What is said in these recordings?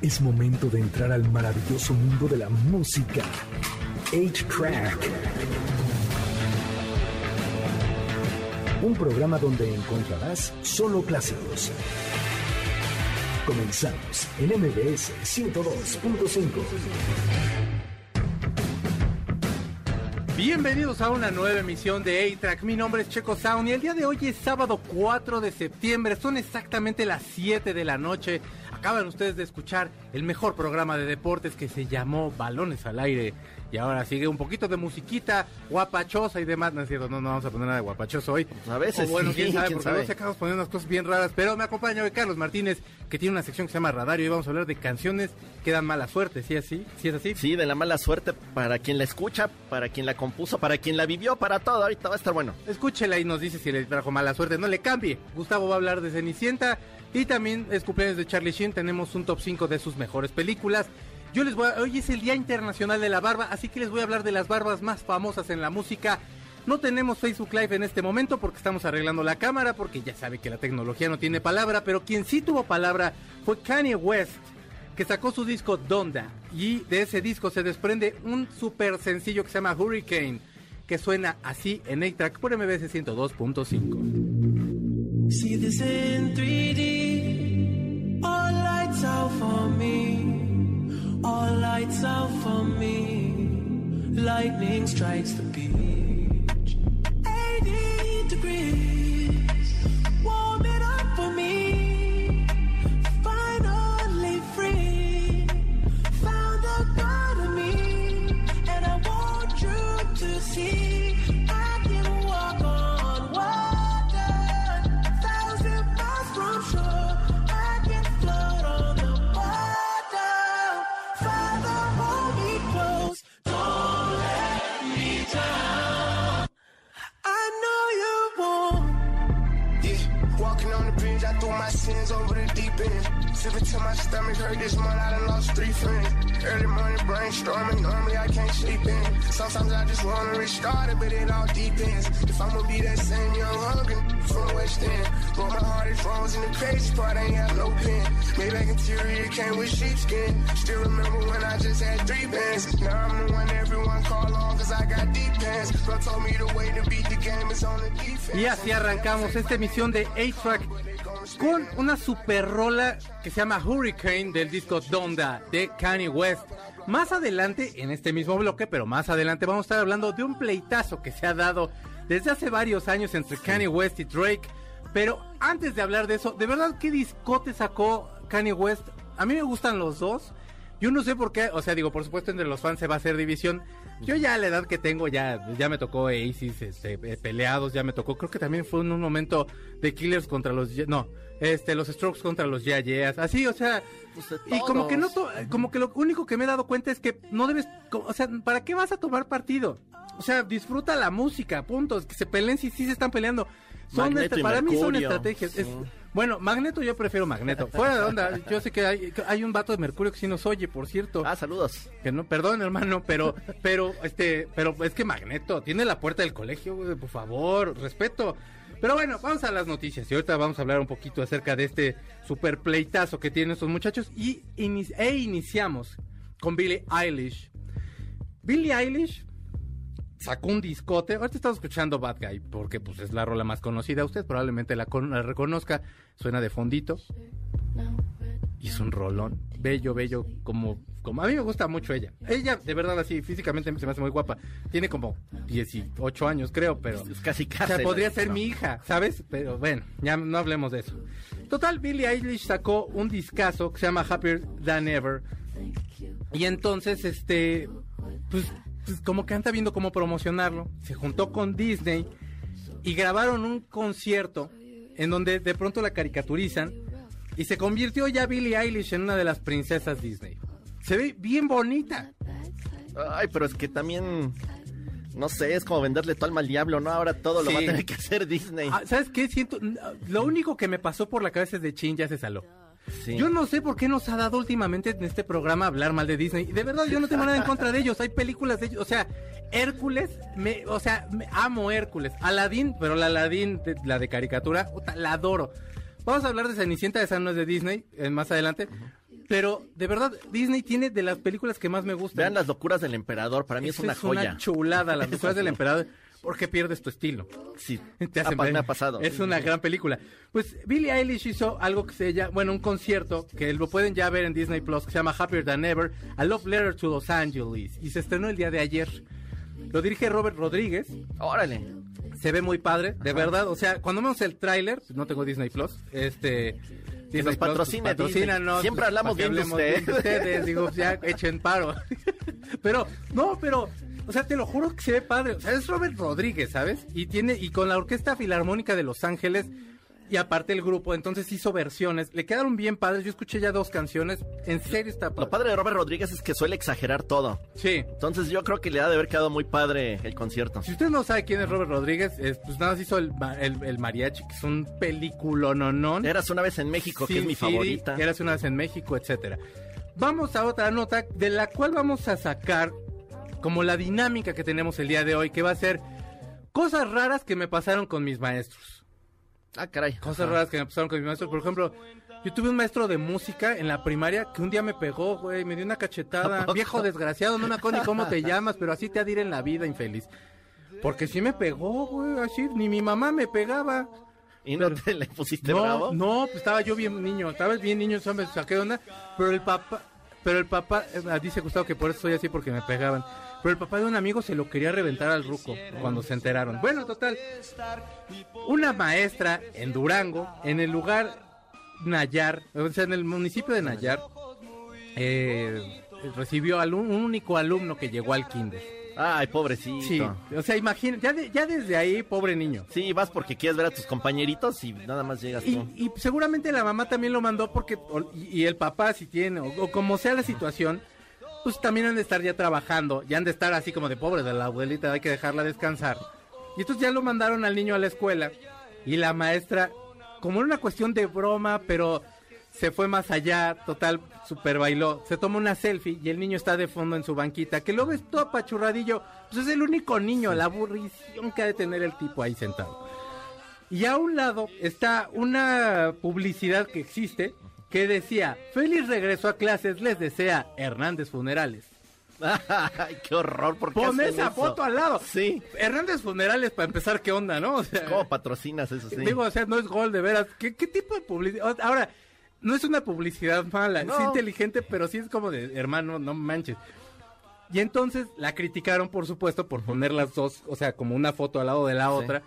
Es momento de entrar al maravilloso mundo de la música. 8-Track. Un programa donde encontrarás solo clásicos. Comenzamos en MBS 102.5. Bienvenidos a una nueva emisión de A-Track. Mi nombre es Checo Sound y el día de hoy es sábado 4 de septiembre. Son exactamente las 7 de la noche. Acaban ustedes de escuchar el mejor programa de deportes que se llamó Balones al Aire. Y ahora sigue un poquito de musiquita guapachosa y demás. No es cierto, no, no vamos a poner nada de guapachoso hoy. A veces O bueno, sí, quién sabe, quién porque sabe. luego se acabamos poniendo unas cosas bien raras. Pero me acompaña hoy Carlos Martínez, que tiene una sección que se llama Radar. Y vamos a hablar de canciones que dan mala suerte. ¿Sí, así? ¿Sí es así? Sí, de la mala suerte para quien la escucha, para quien la compuso, para quien la vivió, para todo. Ahorita va a estar bueno. Escúchela y nos dice si le trajo mala suerte. No le cambie. Gustavo va a hablar de Cenicienta. Y también es de Charlie Sheen. Tenemos un top 5 de sus mejores películas. Yo les voy a... Hoy es el Día Internacional de la Barba, así que les voy a hablar de las barbas más famosas en la música. No tenemos Facebook Live en este momento porque estamos arreglando la cámara, porque ya sabe que la tecnología no tiene palabra, pero quien sí tuvo palabra fue Kanye West, que sacó su disco Donda. Y de ese disco se desprende un super sencillo que se llama Hurricane, que suena así en A-Track por MBS 102.5. See this in 3D. All lights out for me. All lights out for me. Lightning strikes the beach. 80 degrees. Frozen, the crazy part ain't have no pen. Maybach interior came with sheepskin. Still remember when I just had three bands. Now I'm the one everyone call on, cause I got deep pants. Bro told me the way to beat the game is on the defense. Y así arrancamos esta emisión de A-Track con una super rola que se llama Hurricane del disco Donda de Kanye West. Más adelante, en este mismo bloque, pero más adelante vamos a estar hablando de un pleitazo que se ha dado desde hace varios años entre Kanye West y Drake. Pero antes de hablar de eso, ¿de verdad qué discote sacó Kanye West? A mí me gustan los dos. Yo no sé por qué, o sea, digo, por supuesto entre los fans se va a hacer división. Yo ya a la edad que tengo, ya, ya me tocó Aces, este, eh, peleados, ya me tocó. Creo que también fue en un momento de Killers contra los, no, este, los Strokes contra los Yeah Yeahs. Así, o sea, Pues y como que no, to- como que lo único que me he dado cuenta es que no debes, o sea, ¿para qué vas a tomar partido? O sea, disfruta la música, puntos, que se peleen si sí se están peleando. Son Magneto para mí son estrategias. Es- bueno, Magneto yo prefiero Magneto. Fuera de onda, yo sé que hay, hay un vato de Mercurio que sí nos oye, por cierto. Ah, saludos. Que no, perdón, hermano, pero, pero, este, pero es que Magneto tiene la puerta del colegio, güey, por favor, respeto. Pero bueno, vamos a las noticias y ahorita vamos a hablar un poquito acerca de este super pleitazo que tienen estos muchachos y e iniciamos con Billie Eilish. Billie Eilish sacó un discote. Ahorita estamos escuchando Bad Guy porque pues es la rola más conocida. Usted probablemente la, con- la reconozca. Suena de fondito. Y es un rolón. Bello, bello. Como, como a mí me gusta mucho ella. Ella, de verdad, así físicamente se me hace muy guapa. Tiene como 18 años, creo, pero. Es casi O casi. sea, podría ser mi hija, ¿sabes? Pero bueno, ya no hablemos de eso. Total, Billie Eilish sacó un discazo que se llama Happier Than Ever. Y entonces, este, pues, pues como que anda viendo cómo promocionarlo. Se juntó con Disney y grabaron un concierto en donde de pronto la caricaturizan y se convirtió ya Billie Eilish en una de las princesas Disney. Se ve bien bonita. Ay, pero es que también. No sé, es como venderle tu alma al diablo, ¿no? Ahora todo lo va a tener que hacer Disney. Ah, ¿Sabes qué? Siento, lo único que me pasó por la cabeza es de chin, ya se saló. Sí. Yo no sé por qué nos ha dado últimamente en este programa hablar mal de Disney. De verdad, yo no tengo nada en contra de ellos. Hay películas de ellos. O sea, Hércules, me, o sea, me amo Hércules. Aladín, pero la Aladín, de- la de caricatura, la adoro. Vamos a hablar de Cenicienta, esa no es de Disney, eh, más adelante. Pero, de verdad, Disney tiene de las películas que más me gustan. Vean las locuras del emperador, para mí es una joya. una chulada, las locuras del emperador. Porque pierdes tu estilo. Sí, Te hacen ha pa- ver- me ha pasado. Es una gran película. Pues Billie Eilish hizo algo que se llama, bueno, un concierto que lo pueden ya ver en Disney Plus que se llama Happier Than Ever, A Love Letter to Los Angeles y se estrenó el día de ayer. Lo dirige Robert Rodríguez, Órale. se ve muy padre, de verdad. O sea, cuando vemos el tráiler, no tengo Disney Plus, este. Disney nos Plus, patrocine pues, patrocínanos, Disney. Siempre pues, hablamos bien de usted. ustedes, digo, ya echen paro. pero, no, pero, o sea, te lo juro que se ve padre. O sea, es Robert Rodríguez, ¿sabes? Y tiene, y con la Orquesta Filarmónica de Los Ángeles, y aparte el grupo, entonces hizo versiones. Le quedaron bien padres. Yo escuché ya dos canciones. En serio está padre. Lo padre de Robert Rodríguez es que suele exagerar todo. Sí. Entonces yo creo que le ha de haber quedado muy padre el concierto. Si usted no sabe quién es Robert Rodríguez, es, pues nada más hizo el, el, el mariachi, que es un película no Eras una vez en México, que es mi favorita. Eras una vez en México, etcétera. Vamos a otra nota de la cual vamos a sacar como la dinámica que tenemos el día de hoy, que va a ser cosas raras que me pasaron con mis maestros. Ah, caray. Cosas Ajá. raras que me pasaron con mis maestros. Por ejemplo, yo tuve un maestro de música en la primaria que un día me pegó, güey, me dio una cachetada. Viejo desgraciado, no me acuerdo ni cómo te llamas, pero así te ha de ir en la vida, infeliz. Porque sí me pegó, güey, así, ni mi mamá me pegaba. ¿Y no te le pusiste No, bravo? no, pues estaba yo bien niño, estaba bien niño, eso me saqué de onda, pero el papá, pero el papá, eh, dice Gustavo que por eso soy así porque me pegaban, pero el papá de un amigo se lo quería reventar al ruco cuando se enteraron. Bueno, total, una maestra en Durango, en el lugar Nayar, o sea, en el municipio de Nayar, eh, recibió al un único alumno que llegó al kinder. Ay, pobrecito. Sí, o sea, imagínate, ya, de- ya desde ahí, pobre niño. Sí, vas porque quieres ver a tus compañeritos y nada más llegas Y, tú. y seguramente la mamá también lo mandó porque, y, y el papá si tiene, o, o como sea la situación, pues también han de estar ya trabajando, ya han de estar así como de pobre de la abuelita, hay que dejarla descansar. Y entonces ya lo mandaron al niño a la escuela y la maestra, como era una cuestión de broma, pero se fue más allá, total, super bailó, se toma una selfie y el niño está de fondo en su banquita, que lo ves todo apachurradillo, pues es el único niño, la aburrición que ha de tener el tipo ahí sentado. Y a un lado está una publicidad que existe que decía, feliz regreso a clases, les desea Hernández Funerales. Ay, qué horror, ¿por qué Pon esa eso? foto al lado. Sí. Hernández Funerales, para empezar, ¿qué onda, no? O sea, ¿Cómo patrocinas eso? Sí. Digo, o sea, no es gol, de veras. ¿Qué, qué tipo de publicidad? Ahora, no es una publicidad mala, No. es inteligente, pero sí es como de, hermano, no manches. Y entonces la criticaron, por supuesto, por poner las dos, o sea, como una foto al lado de la Sí. otra.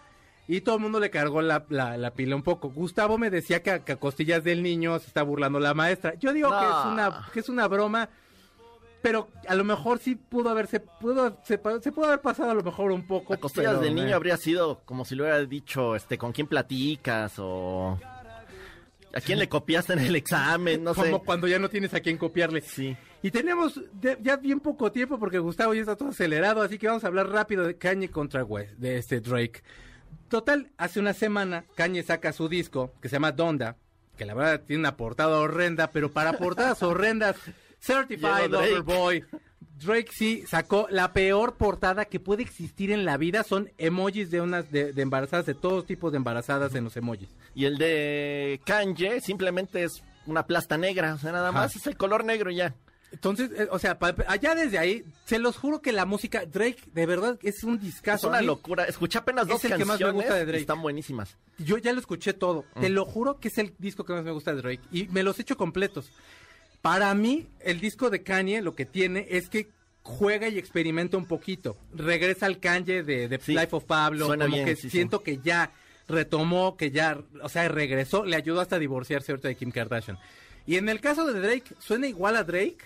Y todo el mundo le cargó la, la, la pila un poco. Gustavo me decía que a, que a costillas del niño se está burlando la maestra. Yo digo que, es una, que es una broma, pero a lo mejor sí pudo haberse, pudo, se, pudo haber pasado a lo mejor un poco. A costillas pero, del niño eh, habría sido como si le hubiera dicho, este, con quién platicas o... ¿A quién le copiaste en el examen? No sé. como cuando ya no tienes a quién copiarle. Sí. Y tenemos de- ya bien poco tiempo porque Gustavo ya está todo acelerado, así que vamos a hablar rápido de Kanye contra West, de este Drake. Total, hace una semana Kanye saca su disco que se llama Donda, que la verdad tiene una portada horrenda, pero para portadas horrendas, Certified. Lover Boy. Drake sí sacó la peor portada que puede existir en la vida, son emojis de unas de, de embarazadas, de todos tipos de embarazadas en los emojis. Y el de Kanye simplemente es una plasta negra, o sea, nada más Ajá. es el color negro ya. Entonces, eh, o sea, pa- allá desde ahí, se los juro que la música, Drake, de verdad, es un Es discazo. una A mí, locura. Escuché apenas es dos el que más me gusta de y Drake. están buenísimas. Yo ya lo escuché todo. Te Mm. lo juro que es el disco que más me gusta de Drake. Y me los he hecho completos. Para mí, el disco de Kanye lo que tiene es que juega y experimenta un poquito. Regresa al Kanye de, de Sí, Life of Pablo. suena como bien, que sí, sí. siento que ya retomó, que ya, o sea, regresó. Le ayudó hasta a divorciarse ahorita de Kim Kardashian. Y en el caso de Drake, suena igual a Drake,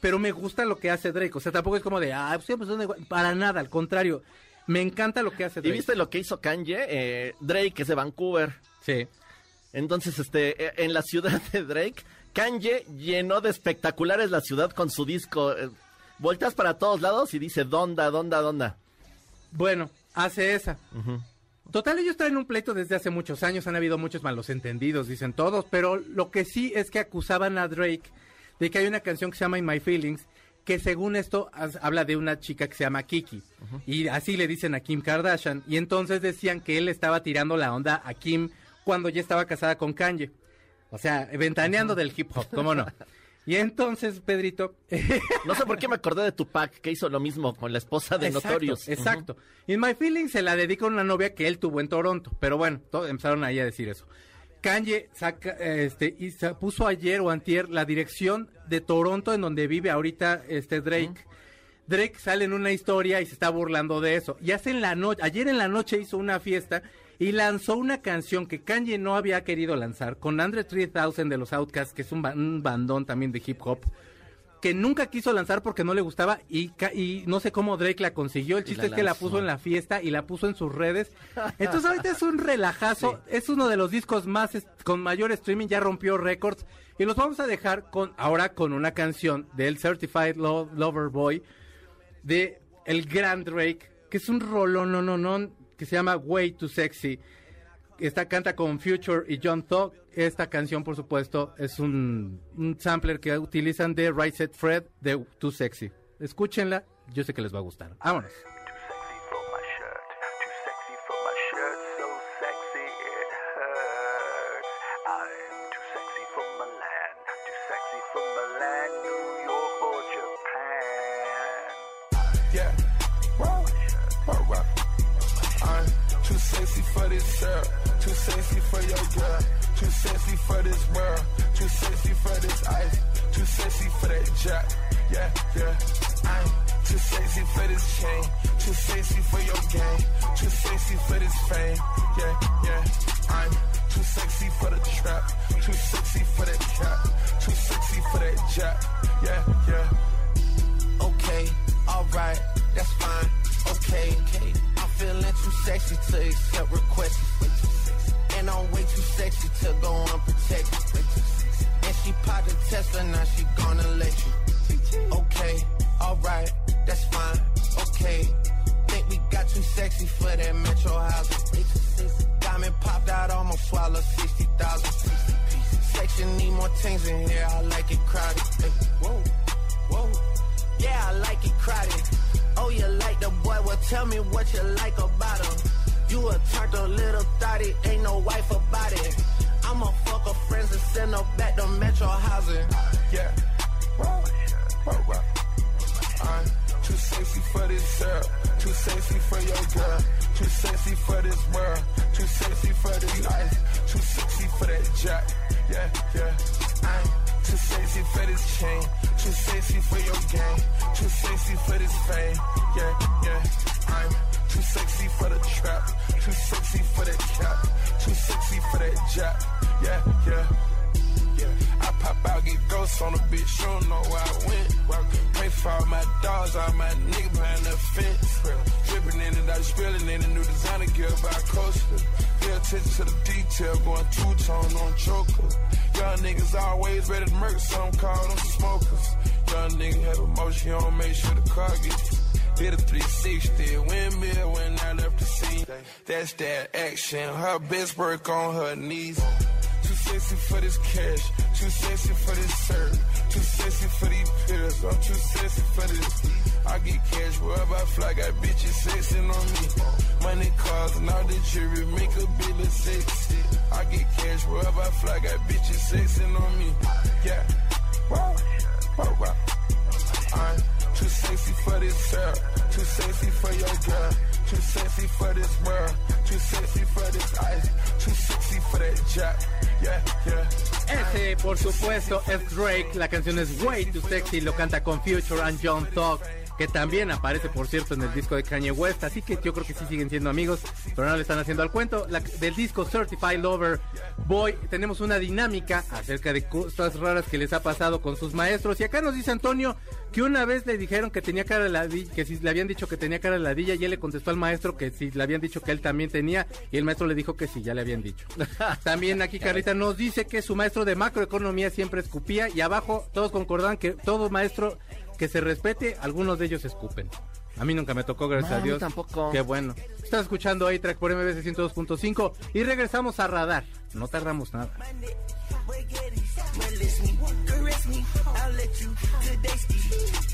pero me gusta lo que hace Drake. O sea, tampoco es como de, ah, pues suena igual. Para nada, al contrario. Me encanta lo que hace ¿Y Drake. viste lo que hizo Kanye? Eh, Drake es de Vancouver. Sí. Entonces, este, eh, en la ciudad de Drake, Kanye llenó de espectaculares la ciudad con su disco. Eh, volteas para todos lados y dice, ¿dónda, dónda, dónda? Bueno, hace esa. Total, ellos traen un pleito desde hace muchos años, han habido muchos malos entendidos, dicen todos, pero lo que sí es que acusaban a Drake de que hay una canción que se llama In My Feelings, que según esto habla de una chica que se llama Kiki, y así le dicen a Kim Kardashian, y entonces decían que él estaba tirando la onda a Kim cuando ya estaba casada con Kanye. O sea, ventaneando del hip hop, ¿cómo no? Y entonces, Pedrito... No sé por qué me acordé de Tupac, que hizo lo mismo con la esposa de Exacto, Notorious. Exacto. In My Feelings se la dedica a una novia que él tuvo en Toronto. Pero bueno, todo- empezaron ahí a decir eso. Kanye saca, este, y puso ayer o antier la dirección de Toronto en donde vive ahorita este Drake. Drake sale en una historia y se está burlando de eso. Y hace en la noche, ayer en la noche hizo una fiesta y lanzó una canción que Kanye no había querido lanzar con Andre 3000 de los Outcasts, que es un, ba- un bandón también de hip hop que nunca quiso lanzar porque no le gustaba y, y no sé cómo Drake la consiguió. El chiste la es que la puso en la fiesta y la puso en sus redes. Entonces ahorita es un relajazo. Es uno de los discos más con mayor streaming. Ya rompió récords. Y los vamos a dejar con ahora con una canción del Certified Lo- Lover Boy de el gran Drake, que es un rolón, no, no, no, que se llama Way Too Sexy. Esta canta con Future y John Thug. Esta canción, por supuesto, es un, sampler que utilizan de Right Set Fred de Too Sexy. Escúchenla, yo sé que les va a gustar. Vámonos. For shirt. Syrup. Too sexy for your girl. Too sexy for this world. Too sexy for this ice. Too sexy for that jack. Yeah, yeah. I'm too sexy for this chain. Too sexy for your game. Too sexy for this fame. Yeah, yeah. I'm too sexy for the trap. Too sexy for that cap. Too sexy for that jack. Yeah, yeah. Okay, alright, that's fine. Okay, okay. I'm feeling too sexy to accept requests. And I'm way too sexy to go unprotected. And she popped a Tesla, now she gonna let you. Okay, alright, that's fine. Okay. Think we got too sexy for that metro house. Diamond popped out, almost swallowed 60,000. Section need more things in here, I like it crowded. Whoa, whoa. Yeah, I like it crowded. Oh, you like the boy? Well, tell me what you like about him. You a a little thotty, ain't no wife about it. I'ma fuck her friends and send her back to Metro housing. Yeah. Whoa, whoa. I'm too sexy for this syrup. Too sexy for your girl. Too sexy for this world. Too sexy for this ice. Too sexy for that jack. Yeah, yeah. I'm too sexy for this chain. Too sexy for your game. Too sexy for this fame. Yeah, yeah. I'm too sexy for the trap. Too sexy for that cap. Too sexy for that jack. Yeah, yeah. Yeah, I pop out, get ghosts on the bitch, she don't know where I went. Pray for all my dogs, all my niggas behind the fence. Dripping in it, I spilling in the new designer gear by Coaster. Pay attention to the detail, going two tone on choker. Young niggas always ready to murk, some I'm them smokers. Young nigga have emotion, don't make sure the car gets Hit a 360, windmill when I left the scene. That's that action. Her best work on her knees. Too sexy for this cash. Too sexy for this serve. Too sexy for these pills. I'm too sexy for this. I get cash wherever I fly. Got bitches sexing on me. Money, cars, and all the jewelry make a bill of sexy. I get cash wherever I fly. Got bitches sexing on me. Yeah. Whoa. Whoa, whoa. I'm too sexy for this syrup. Sexy for this world. Too sexy for this ice. Too sexy for that jack. Yeah, yeah. Ese, por supuesto, es Drake. La canción es Way Too Sexy. Lo canta con Future and John Thug. Que también aparece, por cierto, en el disco de Kanye West. Así que yo creo que sí siguen siendo amigos. Pero no le están haciendo al cuento. La- del disco Certified Lover Boy. Tenemos una dinámica acerca de cosas raras que les ha pasado con sus maestros. Y acá nos dice Antonio que una vez le dijeron que tenía cara de ladilla. Que si le habían dicho que tenía cara de ladilla. Y él le contestó al maestro que si le habían dicho que él también tenía. Y el maestro le dijo que sí, ya le habían dicho. También aquí Carlita nos dice que su maestro de macroeconomía siempre escupía y abajo todos concordan que todo maestro que se respete, algunos de ellos escupen. A mí nunca me tocó, gracias No, a a mí Dios. tampoco. Qué bueno. Estás escuchando A-Track por MBC 102.5 y regresamos a Radar. No tardamos nada. Molest me, caress me, I'll let you good day ski.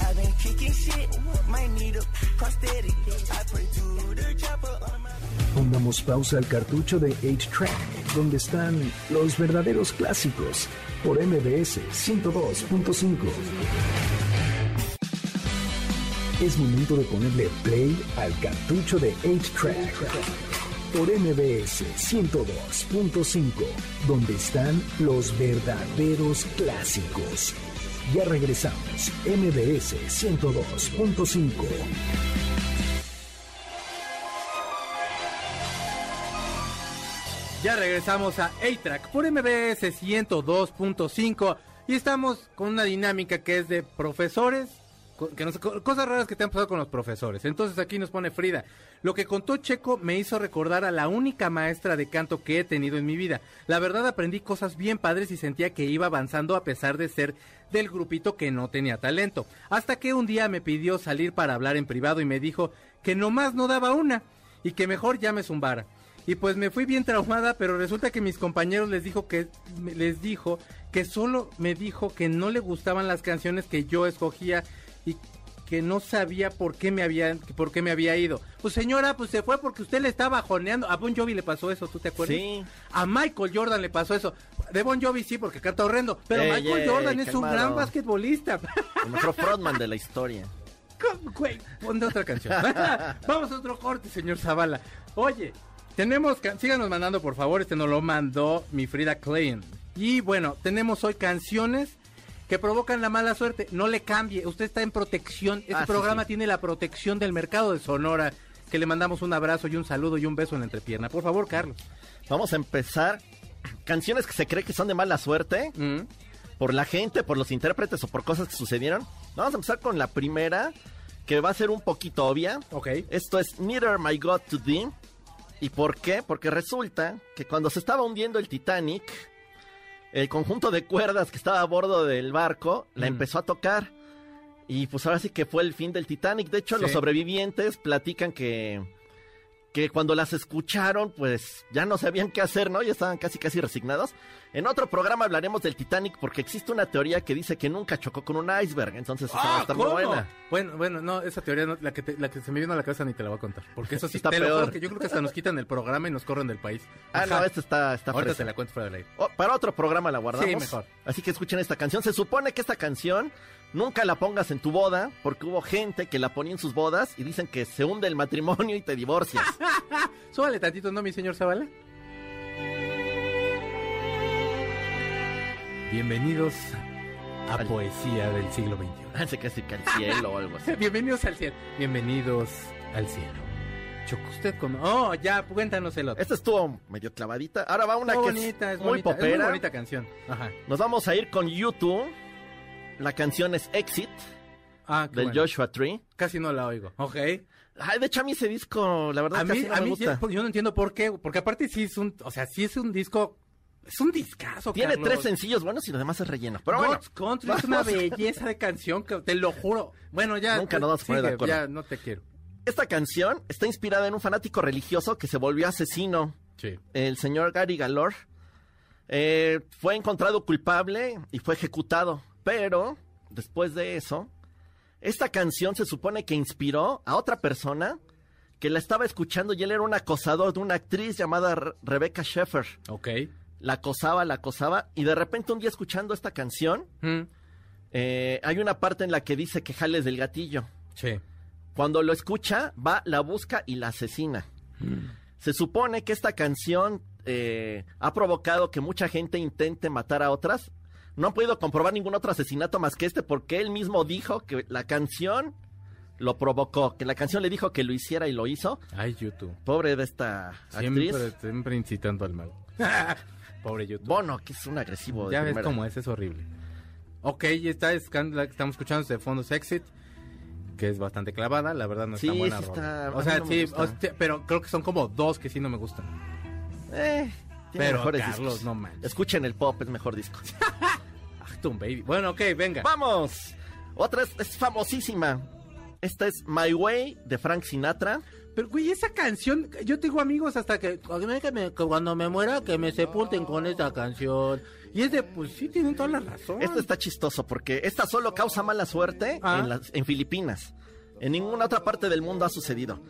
I've been kicking shit, might need a prosthetic. I pray to the chopper on my Pongamos pausa al cartucho de 8-Track donde están los verdaderos clásicos, por MBS 102.5. Es momento de ponerle play al cartucho de 8-Track por MBS 102.5, donde están los verdaderos clásicos. Ya regresamos, MBS 102.5. Ya regresamos a A-Track por MBS 102.5 y estamos con una dinámica que es de profesores, cosas raras que te han pasado con los profesores. Entonces aquí nos pone Frida. Lo que contó Checo me hizo recordar a la única maestra de canto que he tenido en mi vida. La verdad aprendí cosas bien padres y sentía que iba avanzando a pesar de ser del grupito que no tenía talento. Hasta que un día me pidió salir para hablar en privado y me dijo que nomás no daba una y que mejor ya me zumbara. Y pues me fui bien traumada, pero resulta que mis compañeros les dijo que les dijo que solo me dijo que no le gustaban las canciones que yo escogía y que no sabía por qué me había por qué me había ido. Pues señora, pues se fue porque usted le estaba joneando. A Bon Jovi le pasó eso, ¿tú te acuerdas? Sí. A Michael Jordan le pasó eso. De Bon Jovi sí, porque canta horrendo. Pero Ey, Michael ey, Jordan es un gran basquetbolista. El mejor frontman de la historia. ¿Cómo, Güey, ponte otra canción. Vamos a otro corte, señor Zavala. Oye, tenemos, síganos mandando por favor, este nos lo mandó mi Frida Klein. Y bueno, tenemos hoy canciones que provocan la mala suerte. No le cambie, usted está en protección. Este Ah, sí, programa sí. tiene la protección del mercado de Sonora. Que le mandamos un abrazo y un saludo y un beso en la entrepierna. Por favor, Carlos. Vamos a empezar. Canciones que se cree que son de mala suerte. Mm, por la gente, por los intérpretes o por cosas que sucedieron. Vamos a empezar con la primera, que va a ser un poquito obvia. ok. Esto es Neither My God to Thee. ¿Y por qué? Porque resulta que cuando se estaba hundiendo el Titanic, el conjunto de cuerdas que estaba a bordo del barco la Mm. empezó a tocar. Y pues ahora sí que fue el fin del Titanic. De hecho, Sí. los sobrevivientes platican que, que cuando las escucharon, pues ya no sabían qué hacer, ¿no? Ya estaban casi casi resignados. En otro programa hablaremos del Titanic porque existe una teoría que dice que nunca chocó con un iceberg. Entonces, esa va a Ah, estar muy buena. Bueno, bueno, no, esa teoría, no- la, que te- la que se me vino a la cabeza ni te la voy a contar. Porque eso sí Está te lo peor. juro que yo creo que hasta nos quitan el programa y nos corren del país. Ah, no, esta está, está Ahorita fresa. te la cuento fuera del aire. Oh, para otro programa la guardamos. Sí, mejor. Así que escuchen esta canción. Se supone que esta canción nunca la pongas en tu boda porque hubo gente que la ponía en sus bodas y dicen que se hunde el matrimonio y te divorcias. Súbale tantito, ¿no, mi señor Zavala? Bienvenidos a Al- Poesía del siglo XXI. Hace casi que al cielo o algo así. Bienvenidos al cielo. Bienvenidos al cielo. Chocó usted con... Oh, ya, cuéntanos el otro. Esta estuvo medio clavadita. Ahora va una que bonita, es es muy bonita. Es muy popera. bonita canción. Ajá. Nos vamos a ir con YouTube. La canción es Exit Ah, qué del bueno. Joshua Tree. Casi no la oigo. Ok. Ay, de hecho a mí ese disco, la verdad, A casi mí, no a me mí gusta. yo no entiendo por qué, porque aparte sí es un, o sea, sí es un disco, es un discazo, Tiene Carlos. tres sencillos buenos y lo demás es relleno. Pero bueno, God's Country es una belleza de canción que te lo juro. Bueno, ya. Nunca nos vamos a poner de acuerdo. Ya no te quiero. Esta canción está inspirada en un fanático religioso que se volvió asesino. Sí. el señor Gary Galor eh, fue encontrado culpable y fue ejecutado. Pero, después de eso, esta canción se supone que inspiró a otra persona que la estaba escuchando y él era un acosador de una actriz llamada Re- Rebecca Sheffer. Ok. La acosaba, la acosaba y de repente un día escuchando esta canción, Mm, eh, hay una parte en la que dice que jales del gatillo. sí. Cuando lo escucha, va, la busca y la asesina. Se supone que esta canción eh, ha provocado que mucha gente intente matar a otras. No han podido comprobar ningún otro asesinato más que este porque él mismo dijo que la canción lo provocó, que la canción le dijo que lo hiciera y lo hizo. Ay, YouTube. Pobre de esta Siempre, actriz. siempre incitando al mal. Pobre YouTube. Bono, que es un agresivo. de ya ves cómo es, es horrible. Ok, y esta es can- la que estamos escuchando es de Fondos Exit, que es bastante clavada, la verdad no Sí, está buena. sí está- O sea, no sí, hostia, pero creo que son como dos que sí no me gustan. Eh, Pero, Carlos, discos. no manches. Escuchen el pop, es mejor disco. Baby. Bueno, ok, venga. ¡Vamos! Otra es, es famosísima. Esta es My Way de Frank Sinatra. Pero, güey, esa canción, yo tengo amigos hasta que, que me- que cuando me muera, que me sepulten con esa canción. Y es de, pues sí, tienen toda la razón. Esto está chistoso porque esta solo causa mala suerte Ah. en, las, en Filipinas. En ninguna otra parte del mundo ha sucedido.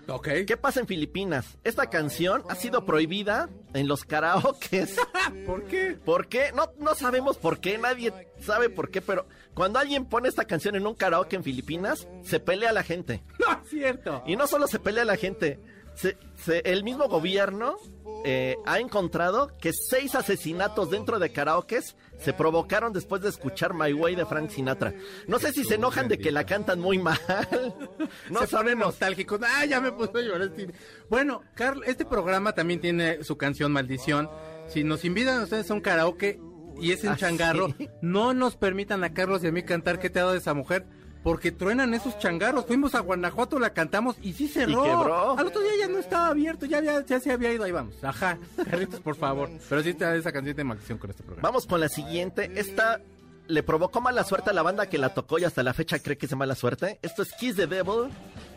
¿Qué pasa en Filipinas? Esta canción ha sido prohibida en los karaokes. ¿Por qué? ¿Por qué? No, no sabemos por qué, nadie sabe por qué, pero cuando alguien pone esta canción en un karaoke en Filipinas, se pelea la gente. No es cierto. Y no solo se pelea la gente, se- se- el mismo gobierno eh, ha encontrado que seis asesinatos dentro de karaokes se provocaron después de escuchar My Way de Frank Sinatra. No sé si se enojan de que la cantan muy mal. No se pone sabemos. nostálgico. Ah, ya me puse a llorar. Bueno, Carl, este programa también tiene su canción Maldición. Si nos invitan ustedes a un karaoke y es en Ah, changarro, ¿sí? no nos permitan a Carlos y a mí cantar ¿Qué te ha dado esa mujer? Porque truenan esos changarros. Fuimos a Guanajuato, la cantamos y sí cerró. quebró. Al otro día ya no estaba abierto, ya, había- ya se había ido. Ahí vamos. Ajá. Carlitos, por favor. Pero sí te da esa canción de maldición con este programa. Vamos con la siguiente. Esta le provocó mala suerte a la banda que la tocó y hasta la fecha cree que es mala suerte. Esto es Kiss the Devil,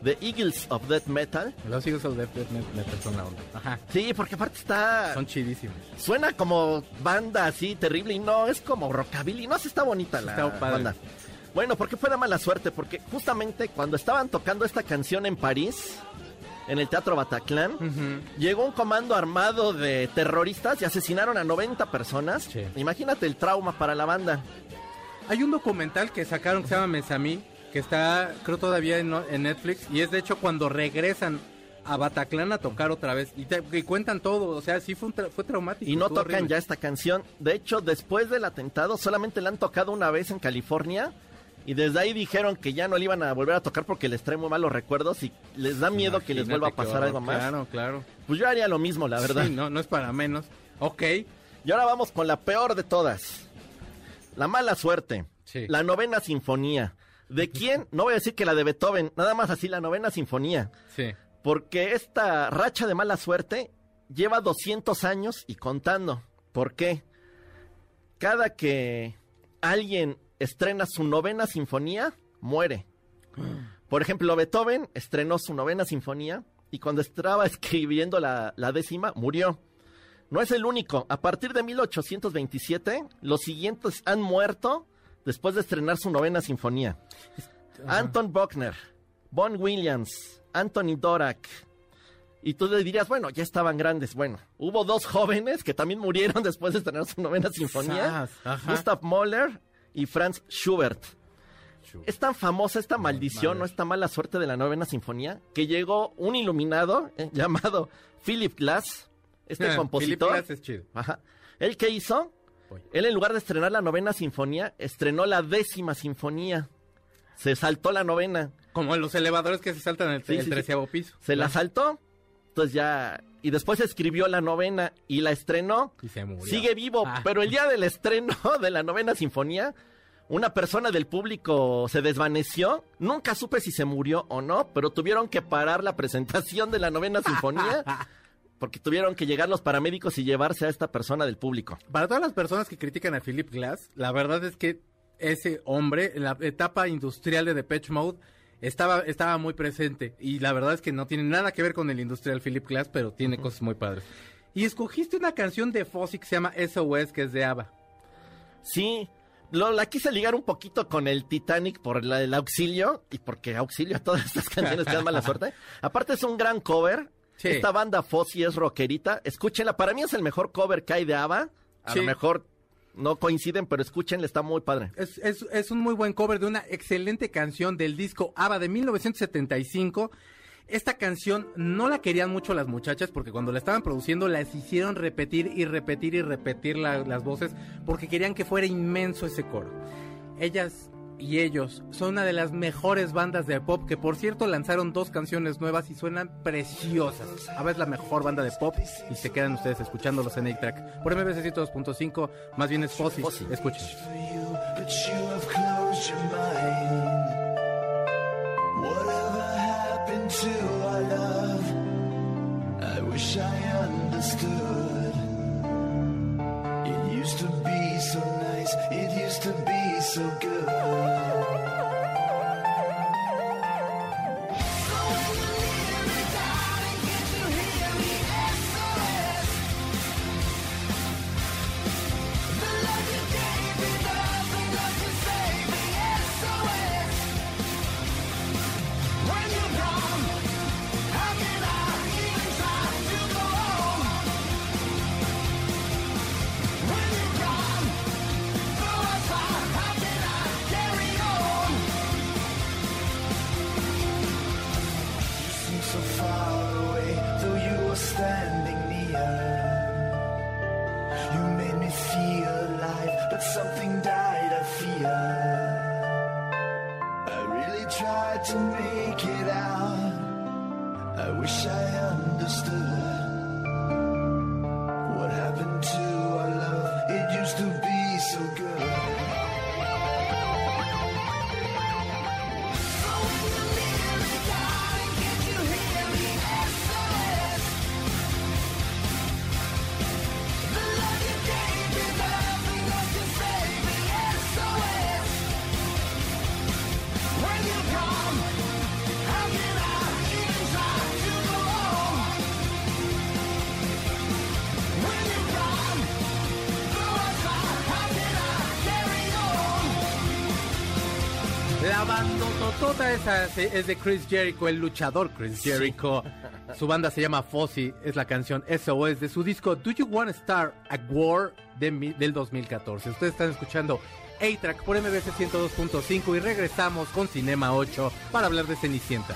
The Eagles of Death Metal. Los hijos de Death Metal son la onda. Ajá. Sí, porque aparte está... Son chidísimos. Suena como banda así terrible y no, es como rockabilly. No, sí está bonita la Está banda. Bueno, ¿por qué fue de mala suerte? Porque justamente cuando estaban tocando esta canción en París, en el Teatro Bataclan, llegó un comando armado de terroristas y asesinaron a 90 personas. Sí. Imagínate el trauma para la banda. Hay un documental que sacaron que se llama Mesamí, que está, creo, todavía en, en Netflix, y es de hecho cuando regresan a Bataclan a tocar otra vez, y, te- y cuentan todo, o sea, sí fue, un tra- fue traumático. Y no tocan horrible. ya esta canción. De hecho, después del atentado, solamente la han tocado una vez en California. Y desde ahí dijeron que ya no le iban a volver a tocar porque les trae muy malos recuerdos y les da miedo que les vuelva a pasar algo más. Claro, claro. Pues yo haría lo mismo, la verdad. Sí, no, no es para menos. Ok. Y ahora vamos con la peor de todas. La mala suerte. Sí. La novena sinfonía. ¿De quién? No voy a decir que la de Beethoven, nada más así la novena sinfonía. Sí. Porque esta racha de mala suerte lleva 200 años y contando. ¿Por qué? Cada que alguien estrena su novena sinfonía, muere. Por ejemplo, Beethoven estrenó su novena sinfonía y cuando estaba escribiendo la, la décima, murió. No es el único. A partir de 1827, los siguientes han muerto después de estrenar su novena sinfonía. Anton Bruckner, Von Williams, Anthony Dorak. Y tú le dirías, bueno, ya estaban grandes. Bueno, hubo dos jóvenes que también murieron después de estrenar su novena sinfonía. Gustav Mahler y Franz Schubert. Es tan famosa esta maldición, madre. no esta mala suerte de la novena sinfonía, que llegó un iluminado eh, llamado Philip Glass, este Ah, Philip compositor. Glass es chido. Ajá. ¿Él qué hizo? Voy. Él en lugar de estrenar la novena sinfonía, estrenó la décima sinfonía. Se saltó la novena. Como los elevadores que se saltan el, Sí, el sí, sí. treceavo piso. Se la saltó. Entonces ya... Y después escribió la novena y la estrenó. Y se murió. Sigue vivo, Ah. pero el día del estreno de la novena sinfonía, una persona del público se desvaneció. Nunca supe si se murió o no, pero tuvieron que parar la presentación de la novena sinfonía porque tuvieron que llegar los paramédicos y llevarse a esta persona del público. Para todas las personas que critican a Philip Glass, la verdad es que ese hombre, en la etapa industrial de Depeche Mode, estaba, estaba muy presente. Y la verdad es que no tiene nada que ver con el industrial Philip Glass, pero tiene cosas muy padres. Y escogiste una canción de Fozzy que se llama SOS, que es de ABBA. Sí, lo, la quise ligar un poquito con el Titanic por la- el auxilio y porque auxilio a todas estas canciones que dan mala suerte. Aparte es un gran cover. Sí. Esta banda Fozzy es rockerita. Escúchenla, para mí es el mejor cover que hay de ABBA. A Sí. lo mejor no coinciden, pero escúchenla, está muy padre. Es, es- un muy buen cover de una excelente canción del disco ABBA de 1975. Esta canción no la querían mucho las muchachas porque cuando la estaban produciendo las hicieron repetir y repetir y repetir la- las voces porque querían que fuera inmenso ese coro. Ellas y ellos son una de las mejores bandas de pop que por cierto lanzaron dos canciones nuevas y suenan preciosas. ABBA es la mejor banda de pop y se quedan ustedes escuchándolos en A-Track. Por MBC 102.5, más bien es. Fozzy. Escuchen. to be so nice, it used to be so good. Bandototota esa es de Chris Jericho, el luchador Chris Jericho. Su banda se llama Fozzy, es la canción SOS de su disco Do You Wanna Start a War de mi- del 2014. Ustedes están escuchando A-Track por MBC 102.5 y regresamos con Cinema 8 para hablar de Cenicienta.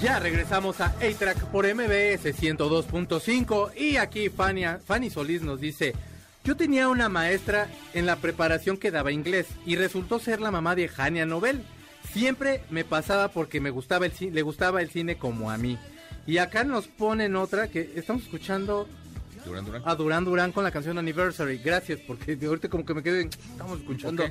Ya regresamos a A-Track por MBS 102.5 y aquí Fania, Fanny Solís nos dice, yo tenía una maestra en la preparación que daba inglés y resultó ser la mamá de Hania Nobel. Siempre me pasaba porque me gustaba el le gustaba el cine como a mí. Y acá nos ponen otra que estamos escuchando Durán Durán. a Durán Durán con la canción Anniversary. Gracias, porque de ahorita como que me quedé. Estamos escuchando.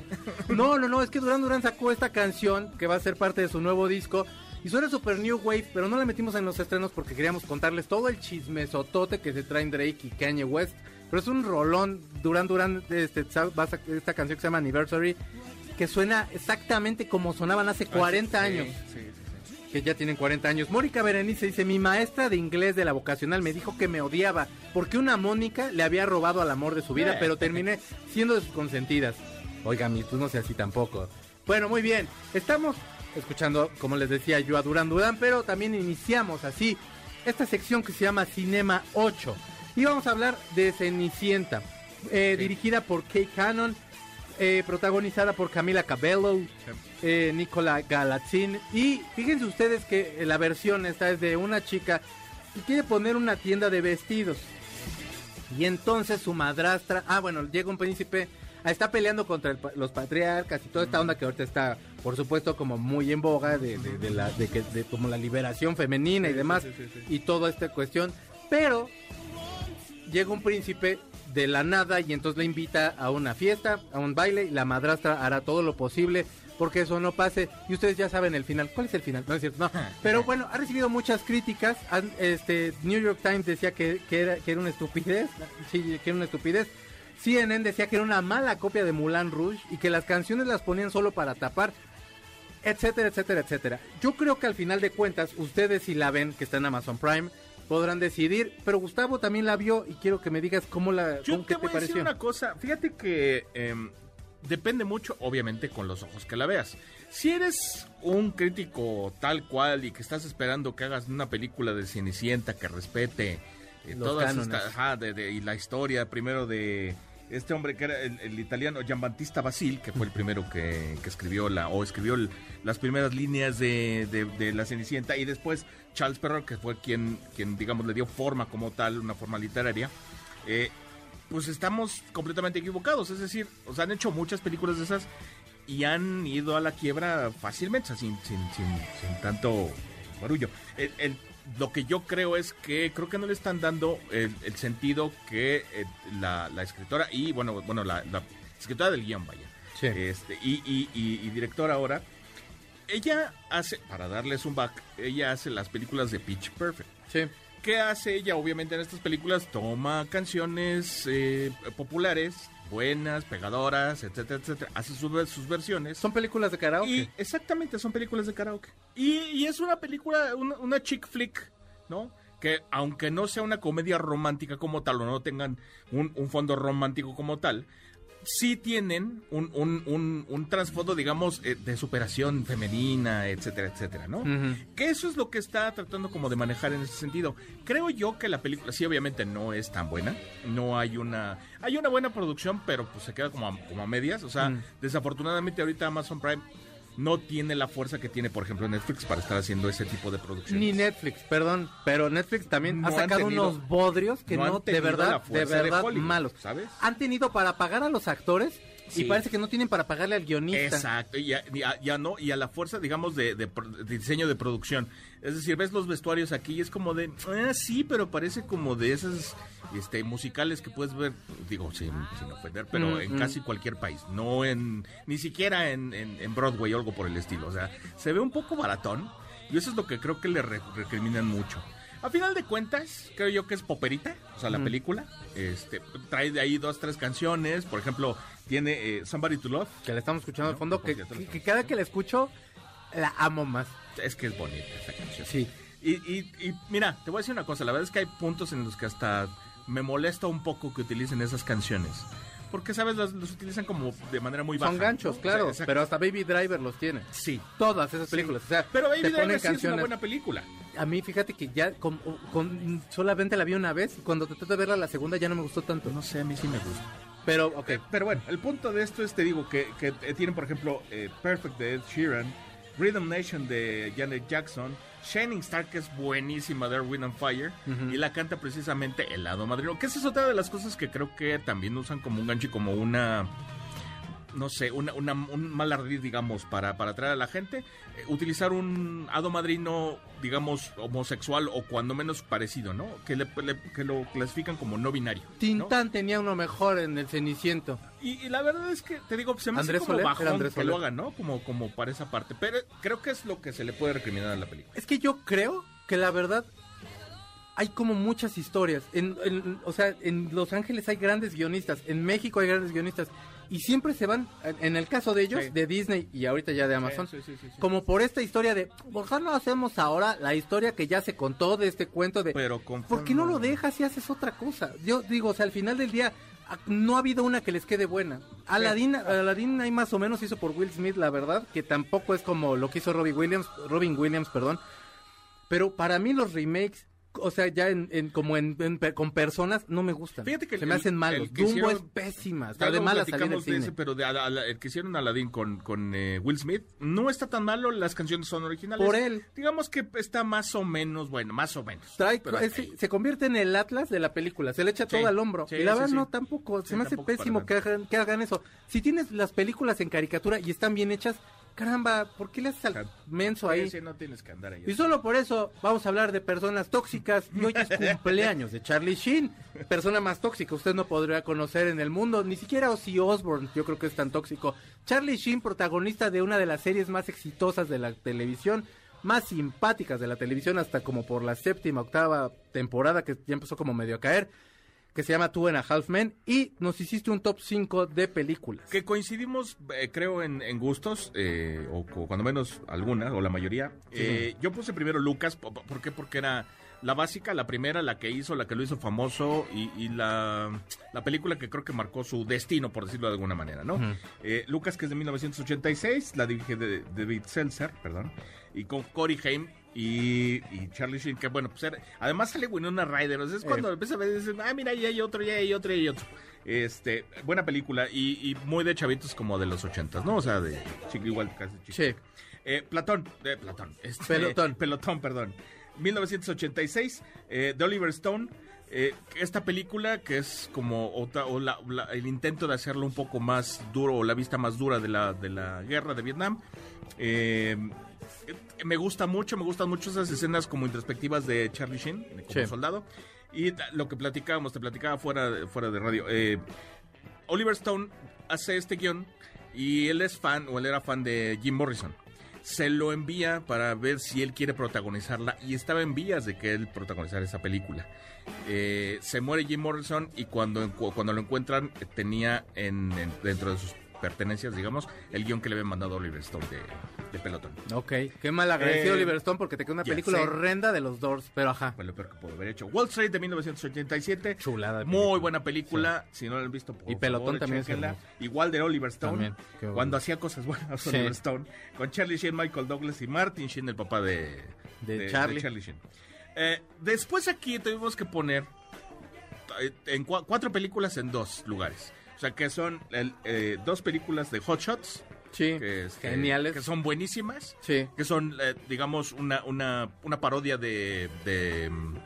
No, no, no, es que Durán Durán sacó esta canción que va a ser parte de su nuevo disco. Y suena super New Wave, pero no la metimos en los estrenos porque queríamos contarles todo el chismesotote que se traen Drake y Kanye West. Pero es un rolón. Durán Durán, este, esta canción que se llama Anniversary, que suena exactamente como sonaban hace 40 años que ya tienen 40 años. Mónica Berenice dice, mi maestra de inglés de la vocacional me dijo que me odiaba porque una Mónica le había robado al amor de su vida, Eh. pero terminé siendo de sus consentidas. Oiga, mi, tú no seas así tampoco. Bueno, muy bien. Estamos escuchando, como les decía yo, a Durán Durán, pero también iniciamos así esta sección que se llama Cinema 8. Y vamos a hablar de Cenicienta, eh, dirigida por Kay Cannon, eh, protagonizada por Camila Cabello, eh, Nicola Galatzin. Y fíjense ustedes que la versión esta es de una chica que quiere poner una tienda de vestidos. Y entonces su madrastra, ah bueno, llega un príncipe, está peleando contra el los patriarcas y toda esta onda que ahorita está, por supuesto, como muy en boga de, de- de la, de que, de como la liberación femenina y demás, y toda esta cuestión. Pero llega un príncipe de la nada y entonces le invita a una fiesta, a un baile, y la madrastra hará todo lo posible porque eso no pase. Y ustedes ya saben el final. ¿Cuál es el final? No es cierto, no. Pero bueno, ha recibido muchas críticas. Este, New York Times decía que, que era, que era una estupidez. Sí, que era una estupidez. CNN decía que era una mala copia de Mulan Rouge y que las canciones las ponían solo para tapar etcétera, etcétera, etcétera. Yo creo que al final de cuentas, ustedes si la ven, que está en Amazon Prime, podrán decidir, pero Gustavo también la vio y quiero que me digas cómo la, Yo cómo- te qué voy te a decir pareció. una cosa. Fíjate que em, depende mucho, obviamente, con los ojos que la veas. Si eres un crítico tal cual y que estás esperando que hagas una película de Cenicienta que respete eh, todas estas, ajá, de- de- y la historia primero de este hombre que era el, italiano Giambattista Basil, que fue el primero que, que escribió la o escribió las primeras líneas de, de- la Cenicienta y después Charles Perrault, que fue quien, quien digamos le dio forma como tal, una forma literaria. Eh, pues estamos completamente equivocados. Es decir, o han hecho muchas películas de esas y han ido a la quiebra fácilmente, sin, sin, sin, tanto barullo. El- lo que yo creo es que creo que no le están dando el, el sentido que eh, la, la escritora y, bueno, bueno la, la escritora del guion, vaya, Sí. este, y, y, y, y directora ahora, ella hace, para darles un back, ella hace las películas de Pitch Perfect. Sí. ¿Qué hace ella? Obviamente en estas películas toma canciones eh, populares buenas, pegadoras, etcétera, etcétera. Hace su- sus versiones. Son películas de karaoke. Y exactamente, son películas de karaoke. Y, y es una película, una, una chick flick, ¿no? Que aunque no sea una comedia romántica como tal, o no tengan un, un fondo romántico como tal, sí tienen un, un, un, un trasfondo, digamos, eh, de superación femenina, etcétera, etcétera, ¿no? Que eso es lo que está tratando como de manejar en ese sentido. Creo yo que la película, sí, obviamente no es tan buena. No hay una... Hay una buena producción, pero pues se queda como a, como a medias. O sea, desafortunadamente ahorita Amazon Prime no tiene la fuerza que tiene, por ejemplo, Netflix para estar haciendo ese tipo de producciones. Ni Netflix, perdón, pero Netflix también No ha sacado tenido- unos bodrios que no no, han de verdad, de verdad malos. ¿sabes? Han tenido para pagar a los actores Sí. y parece que no tienen para pagarle al guionista. Exacto, y ya, ya- ya no, y a la fuerza, digamos, de, de diseño de producción. Es decir, ves los vestuarios aquí y es como de, ah, sí, pero parece como de esas este, musicales que puedes ver, digo, sin, sin ofender, pero Mm, en mm. casi cualquier país, no en, ni siquiera en, en- en Broadway o algo por el estilo. O sea, se ve un poco baratón y eso es lo que creo que le re- recriminan mucho. A final de cuentas, creo yo que es poperita, o sea, la Mm. película. Este, trae de ahí dos, tres canciones. Por ejemplo, tiene eh, Somebody to Love. Que la estamos escuchando al No, fondo, por que, que- que cada que la escucho la amo más. Es que es bonita esta canción. Sí. Y, y, y mira, te voy a decir una cosa, la verdad es que hay puntos en los que hasta me molesta un poco que utilicen esas canciones. Porque, ¿sabes? Los, los utilizan como de manera muy baja. Son ganchos, claro, O sea, pero hasta Baby Driver los tiene. Sí. Todas esas películas. O sea, Pero Baby Driver sí es una buena película. A mí, fíjate que ya con, con- solamente la vi una vez. y Cuando traté de verla la segunda ya no me gustó tanto. No sé, a mí sí me gusta. Pero, ok. Eh, pero bueno, el punto de esto es, te digo, que, que eh, tienen, por ejemplo, eh, Perfect de Ed Sheeran, Rhythm Nation de Janet Jackson, Shining Star, que es buenísima de Earth, Wind and Fire, y la canta precisamente El lado madrino, que esa es otra de las cosas que creo que también usan como un gancho y como una no sé, una, una- un mal ardid, digamos, para, para atraer a la gente, eh, utilizar un hado madrino, digamos, homosexual o cuando menos parecido, ¿no? Que, le- le- que lo clasifican como no binario. ¿no? Tintán tenía uno mejor en el Ceniciento. Y, y la verdad es que, te digo, se me hace Andrés como Soler, bajón Andrés que lo Soler. hagan, ¿no? Como, como para esa parte. Pero creo que es lo que se le puede recriminar a la película. Es que yo creo que la verdad hay como muchas historias. En, en- o sea, en Los Ángeles hay grandes guionistas, en México hay grandes guionistas. Y siempre se van, en- el caso de ellos, Sí. de Disney y ahorita ya de Amazon, Sí, sí, como por esta historia de, ¿por qué no hacemos ahora la historia que ya se contó de este cuento de... Pero ¿Por qué no lo dejas y haces otra cosa? Yo digo, o sea, al final del día a- no ha habido una que les quede buena. Aladdin, Aladdin hay más o menos hizo por Will Smith, la verdad, que tampoco es como lo que hizo Robin Williams, Robin Williams, perdón. Pero para mí los remakes, o sea, ya en, en- como en, con personas, no me gustan. Fíjate que se el- me hacen malos. Dumbo hicieron- es pésima, está de mala salir del platicamos de cine. ese, pero de Ala- Ala- el que hicieron Aladdin con, con eh, Will Smith, no está tan malo, las canciones son originales. Por él. Digamos que está más o menos, bueno, más o menos. Trae- Pero es- ahí. se convierte en el Atlas de la película, se le echa Sí, todo al hombro. sí, y la verdad sí. no, tampoco, se me hace pésimo que hagan, que hagan eso. Si tienes las películas en caricatura y están bien hechas, caramba, ¿por qué le haces al menso ahí? Sí, sí, no tienes que andar ahí. Y solo por eso vamos a hablar de personas tóxicas. Y hoy es cumpleaños de Charlie Sheen, persona más tóxica. Usted no podría conocer en el mundo, ni siquiera Ozzy Osbourne, yo creo que es tan tóxico. Charlie Sheen, protagonista de una de las series más exitosas de la televisión, más simpáticas de la televisión, hasta como por la séptima, octava temporada, que ya empezó como medio a caer, que se llama Two and a Half Men. Y nos hiciste un top 5 de películas. Que coincidimos, eh, creo, en, en gustos, eh, o, cu- cuando menos alguna, o la mayoría. Eh, yo puse primero Lucas, po- po- ¿por qué? Porque era la básica, la primera, la que hizo, la que lo hizo famoso, y, y la, la película que creo que marcó su destino, por decirlo de alguna manera, ¿no? Eh, Lucas, que es de 1986, la dirige de, David Seltzer, perdón, y con Corey Haim y, y Charlie Sheen, que bueno, pues era- además sale Winona Ryder, o sea, es cuando empieza a ver, dices, ah, mira, ya hay otro, ya hay otro, ya hay otro. Este, buena película y, y muy de chavitos como de los ochentas, ¿no? O sea, de chico igual casi chico. Sí. Eh, Platón, eh, Platón, este, Pelotón. Pelotón, perdón. 1986, eh, de Oliver Stone. eh, esta película que es como otra, o la- la- el intento de hacerlo un poco más duro o la vista más dura de la, de la guerra de Vietnam. Eh, me gusta mucho, me gustan mucho esas escenas como introspectivas de Charlie Sheen como Sí. soldado. Y lo que platicábamos, te platicaba fuera, de- fuera de radio. eh, Oliver Stone hace este guion y él es fan, o él era fan de Jim Morrison. Se lo envía para ver si él quiere protagonizarla y estaba en vías de que él protagonizara esa película. Eh, se muere Jim Morrison y cuando, cuando lo encuentran eh, tenía en, en- dentro de sus pertenencias, digamos, el guion que le había mandado Oliver Stone de, de Pelotón. Ok, qué mal agradecido Eh, Oliver Stone porque te queda una película sé. horrenda de los Doors, pero ajá. Fue lo peor que pudo haber hecho. Wall Street de 1987. Chulada de Muy buena película. Si no la han visto, por Y Pelotón favor, también es. Igual de Oliver Stone. También. Cuando hacía cosas buenas Sí. Oliver Stone. Con Charlie Sheen, Michael Douglas y Martin Sheen, el papá de, De Charlie. Sheen. Eh, después aquí tuvimos que poner eh, en cua- cuatro películas en dos lugares. O sea, que son el, eh, dos películas de Hot Shots. Sí, Que, este, geniales. Que son buenísimas Sí. que son, eh, digamos, una, una, una parodia de, de, mm, De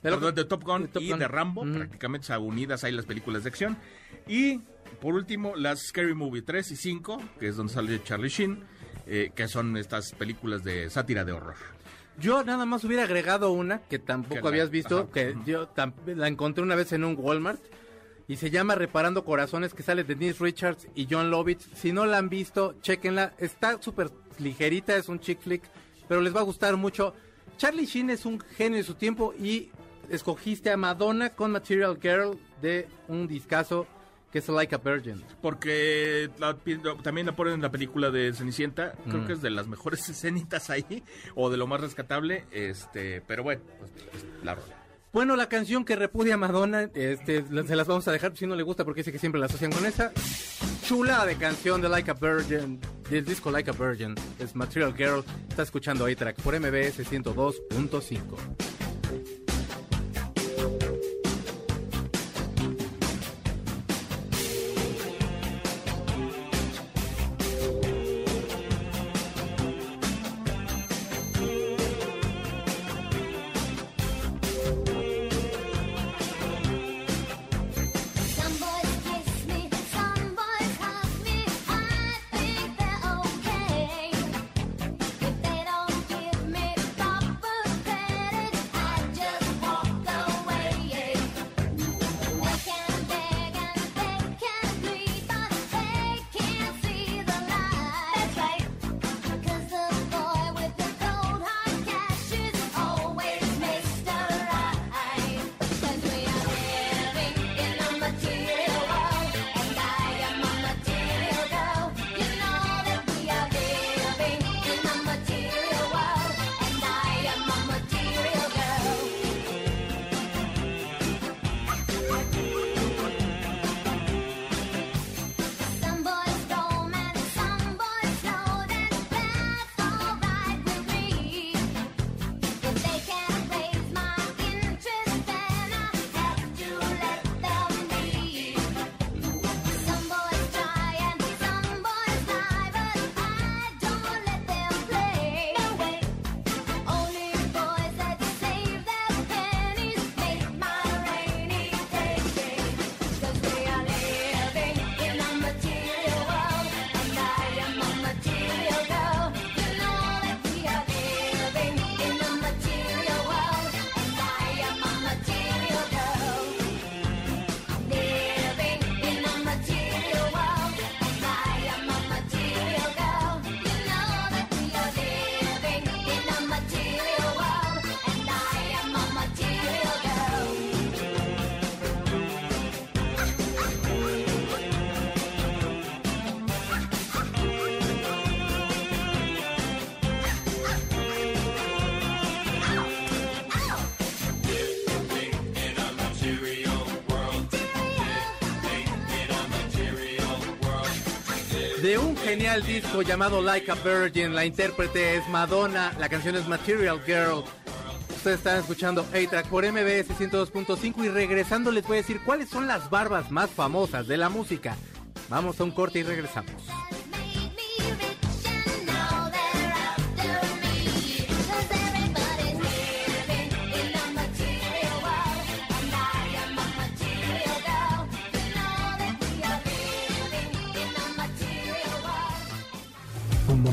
perdón, que- de Top Gun de Top y Gun. de Rambo, Ujú. prácticamente o sea, unidas ahí las películas de acción. Y, por último, las Scary Movie 3 y 5, que es donde sale Charlie Sheen, eh, que son estas películas de sátira de horror. Yo nada más hubiera agregado una que tampoco Que la- habías visto, ajá. que yo tam- la encontré una vez en un Walmart y se llama Reparando Corazones, que sale de Denise Richards y John Lovitz. Si no la han visto, chequenla. Está súper ligerita, es un chick flick, pero les va a gustar mucho. Charlie Sheen es un genio de su tiempo y escogiste a Madonna con Material Girl de un discazo que es Like a Virgin. Porque la también la ponen en la película de Cenicienta, creo Mm. que es de las mejores escenitas ahí, o de lo más rescatable, este pero bueno, pues, pues, la rola. Bueno, la canción que repudia a Madonna, este, se las vamos a dejar si no le gusta porque dice que siempre la asocian con esa. Chula de canción de Like a Virgin, del disco Like a Virgin, es Material Girl. Está escuchando A-Track por MBS 102.5. genial disco llamado Like a Virgin, la intérprete es Madonna, la canción es Material Girl. Ustedes están escuchando A-Track por MBS 102.5 y regresando les voy a decir cuáles son las barbas más famosas de la música. Vamos a un corte y regresamos.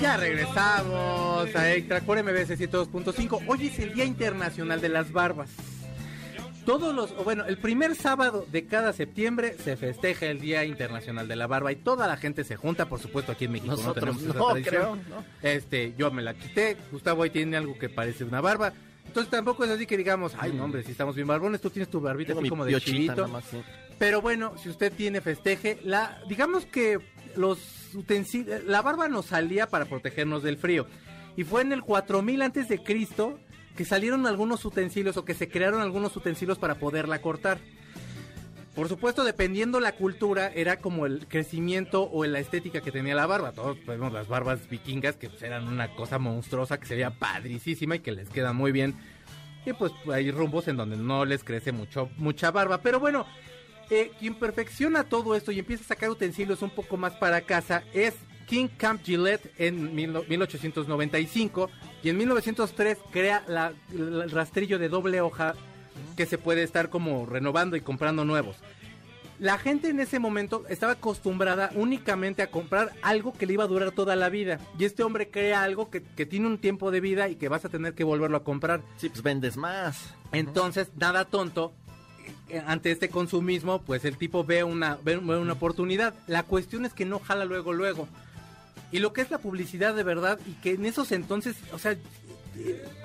Ya regresamos a Extra por MBS 102.5. Hoy es el Día Internacional de las Barbas. Todos los, o bueno, el primer sábado de cada septiembre se festeja el Día Internacional de la Barba y toda la gente se junta, por supuesto aquí en México Nosotros no tenemos esa no, tradición. creo, no. Este, yo me la quité, Gustavo ahí tiene algo que parece una barba. Entonces tampoco es así que digamos, ay no hombre, si estamos bien barbones, tú tienes tu barbita Tengo así como de chivito. más, sí. Pero bueno, si usted tiene festeje, la, digamos que los la barba nos salía para protegernos del frío. Y fue en el 4000 antes de Cristo que salieron algunos utensilios o que se crearon algunos utensilios para poderla cortar. Por supuesto, dependiendo la cultura, era como el crecimiento o la estética que tenía la barba. Todos vemos las barbas vikingas que pues, eran una cosa monstruosa, que se veía padricísima y que les queda muy bien. Y pues hay rumbos en donde no les crece mucho, mucha barba. Pero bueno, eh, quien perfecciona todo esto y empieza a sacar utensilios un poco más para casa es King Camp Gillette en mil no- 1895 y en 1903 crea la- la- el rastrillo de doble hoja que se puede estar como renovando y comprando nuevos. La gente en ese momento estaba acostumbrada únicamente a comprar algo que le iba a durar toda la vida. Y este hombre crea algo que, que tiene un tiempo de vida y que vas a tener que volverlo a comprar. Sí, pues vendes más. Entonces, nada tonto, ante este consumismo, pues el tipo ve una, ve, una oportunidad. La cuestión es que no jala luego, luego. Y lo que es la publicidad de verdad, y que en esos entonces, o sea,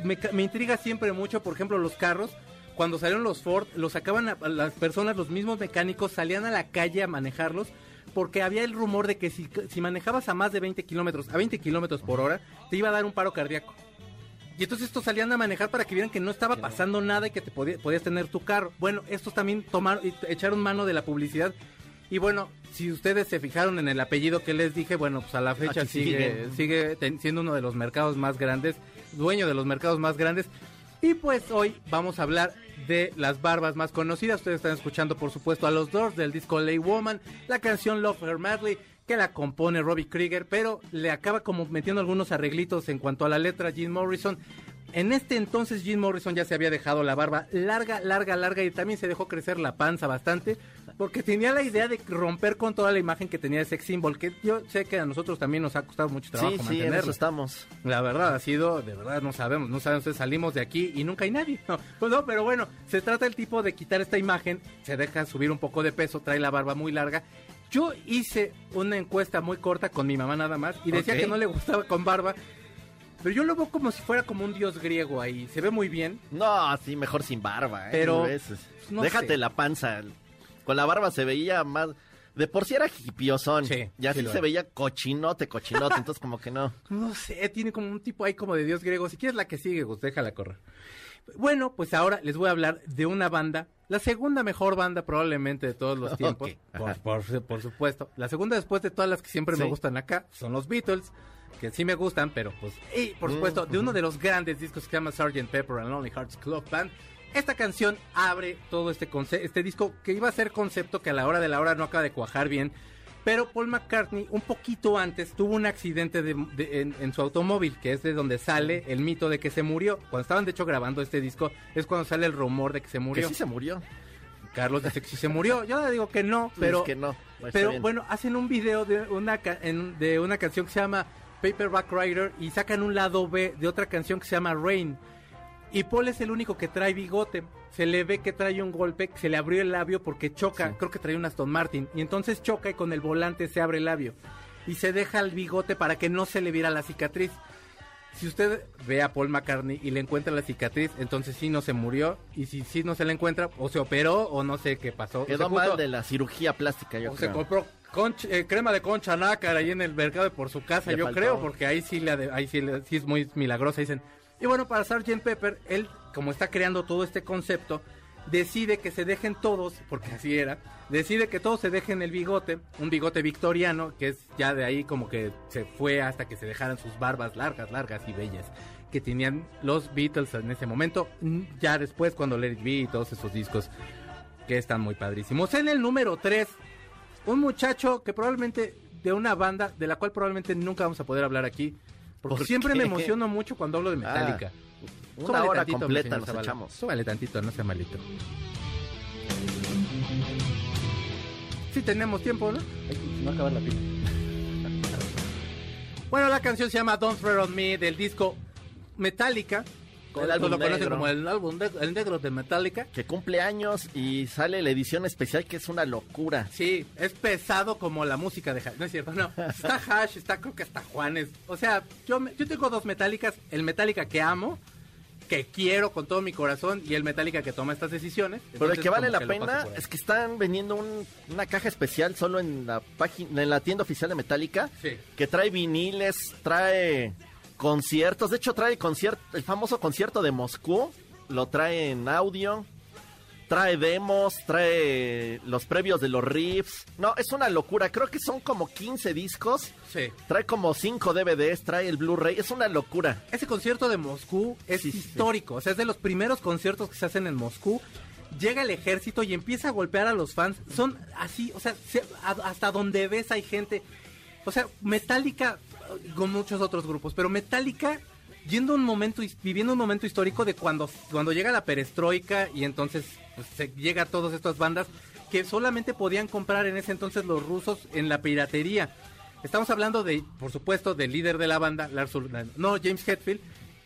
me, intriga siempre mucho, por ejemplo, los carros. Cuando salieron los Ford, los sacaban a, a las personas, los mismos mecánicos, salían a la calle a manejarlos, porque había el rumor de que si, si manejabas a más de 20 kilómetros, a 20 kilómetros por hora, te iba a dar un paro cardíaco. Y entonces estos salían a manejar para que vieran que no estaba pasando nada y que te podía- podías tener tu carro. Bueno, estos también tomaron, y echaron mano de la publicidad. Y bueno, si ustedes se fijaron en el apellido que les dije, bueno, pues a la fecha sigue, sigue ten- siendo uno de los mercados más grandes, dueño de los mercados más grandes. Y pues hoy vamos a hablar de las barbas más conocidas. Ustedes están escuchando, por supuesto, a los Doors del disco Lay Woman, la canción Love Her Madly, que la compone Robbie Krieger, pero le acaba como metiendo algunos arreglitos en cuanto a la letra Jim Morrison. En este entonces Jim Morrison ya se había dejado la barba larga, larga, larga y también se dejó crecer la panza bastante porque tenía la idea de romper con toda la imagen que tenía de sex symbol, que yo sé que a nosotros también nos ha costado mucho trabajo Sí, sí, en mantenerlo. eso estamos. La verdad ha sido, de verdad no sabemos, no sabemos, salimos de aquí y nunca hay nadie. No, pues no, pero bueno, se trata el tipo de quitar esta imagen, se deja subir un poco de peso, trae la barba muy larga. Yo hice una encuesta muy corta con mi mamá nada más y decía que no le gustaba con barba, pero yo lo veo como si fuera como un dios griego ahí, se ve muy bien. No, sí, mejor sin barba, ¿eh? Pero, veces. no Déjate sé. la panza. Con la barba se veía más... De por sí era hipiosón. Sí, y así sí se veía cochinote, cochinote. entonces como que no. No sé, tiene como un tipo ahí como de dios griego. Si quieres la que sigue, Gus, déjala correr. Bueno, pues ahora les voy a hablar de una banda, la segunda mejor banda probablemente de todos los tiempos, por, por- por supuesto. La segunda después de todas las que siempre me gustan acá son los Beatles, que sí me gustan, pero pues... Y por supuesto, de uno de los grandes discos que se llama Sgt. Pepper and Lonely Hearts Club Band. Esta canción abre todo este, este disco que iba a ser concepto que a la hora de la hora no acaba de cuajar bien. Pero Paul McCartney, un poquito antes, tuvo un accidente de- de- en, en su automóvil, que es de donde sale el mito de que se murió. Cuando estaban, de hecho, grabando este disco, es cuando sale el rumor de que se Que murió. sí se murió. Carlos dice que sí se murió. Yo le digo que no, pero, es que no. Pues pero bueno, hacen un video de una, en- de una canción que se llama Paperback Writer y sacan un lado B de otra canción que se llama Rain. Y Paul es el único que trae bigote. Se le ve que trae un golpe, se le abrió el labio porque choca. Sí. Creo que trae un Aston Martin. Y entonces choca y con el volante se abre el labio. Y se deja el bigote para que no se le viera la cicatriz. Si usted ve a Paul McCartney y le encuentra la cicatriz, entonces sí no se murió. Y si sí no se la encuentra, o se operó o no sé qué pasó. Quedó se puso- mal de la cirugía plástica, yo o se creo. compró conch- eh, crema de concha nácar ahí en el mercado por su casa, Le yo faltó. creo, porque ahí sí, de- ahí sí es muy milagrosa, dicen. Y bueno, para Sgt. Pepper, él, como está creando todo este concepto, decide que se dejen todos, porque así era, decide que todos se dejen el bigote, un bigote victoriano, que es ya de ahí como que se fue hasta que se dejaran sus barbas largas, largas y bellas, que tenían los Beatles en ese momento, ya después cuando Let It todos esos discos que están muy padrísimos. En el número 3, un muchacho que probablemente de una banda de la cual probablemente nunca vamos a poder hablar aquí. Porque ¿Por siempre qué? me emociono mucho cuando hablo de Metallica. Una Súbale hora tantito, completa nos Zavala. echamos. Súbale tantito, no sea malito. Sí tenemos tiempo, ¿no? No acabar la pila. Bueno, la canción se llama Don't Tread on Me del disco Metallica. El álbum lo conocen como el álbum de- el negro de Metallica. Que cumple años y sale la edición especial que es una locura. Sí, es pesado como la música de Hash. No es cierto, no. Está Hash, está creo que hasta Juanes. O sea, yo, yo tengo dos Metallicas. El Metallica que amo, que quiero con todo mi corazón, y el Metallica que toma estas decisiones. Pero el que vale la que pena es que están vendiendo un- una caja especial solo en la página, en la tienda oficial de Metallica, Sí. que trae viniles, trae conciertos, de hecho trae concierto, el famoso concierto de Moscú, lo trae en audio, trae demos, trae los previos de los riffs. No, es una locura, creo que son como 15 discos, Sí. trae como 5 DVDs, trae el Blu-ray, es una locura. Ese concierto de Moscú es Sí, sí. histórico, o sea, es de los primeros conciertos que se hacen en Moscú. Llega el ejército y empieza a golpear a los fans. Son así, o sea, se- a- hasta donde ves hay gente. O sea, Metallica, con muchos otros grupos, pero Metallica yendo un momento, viviendo un momento histórico de cuando, cuando llega la perestroika y entonces pues, se llega a todas estas bandas que solamente podían comprar en ese entonces los rusos en la piratería. Estamos hablando de, por supuesto, del líder de la banda, Lars Ulrich- no, James Hetfield,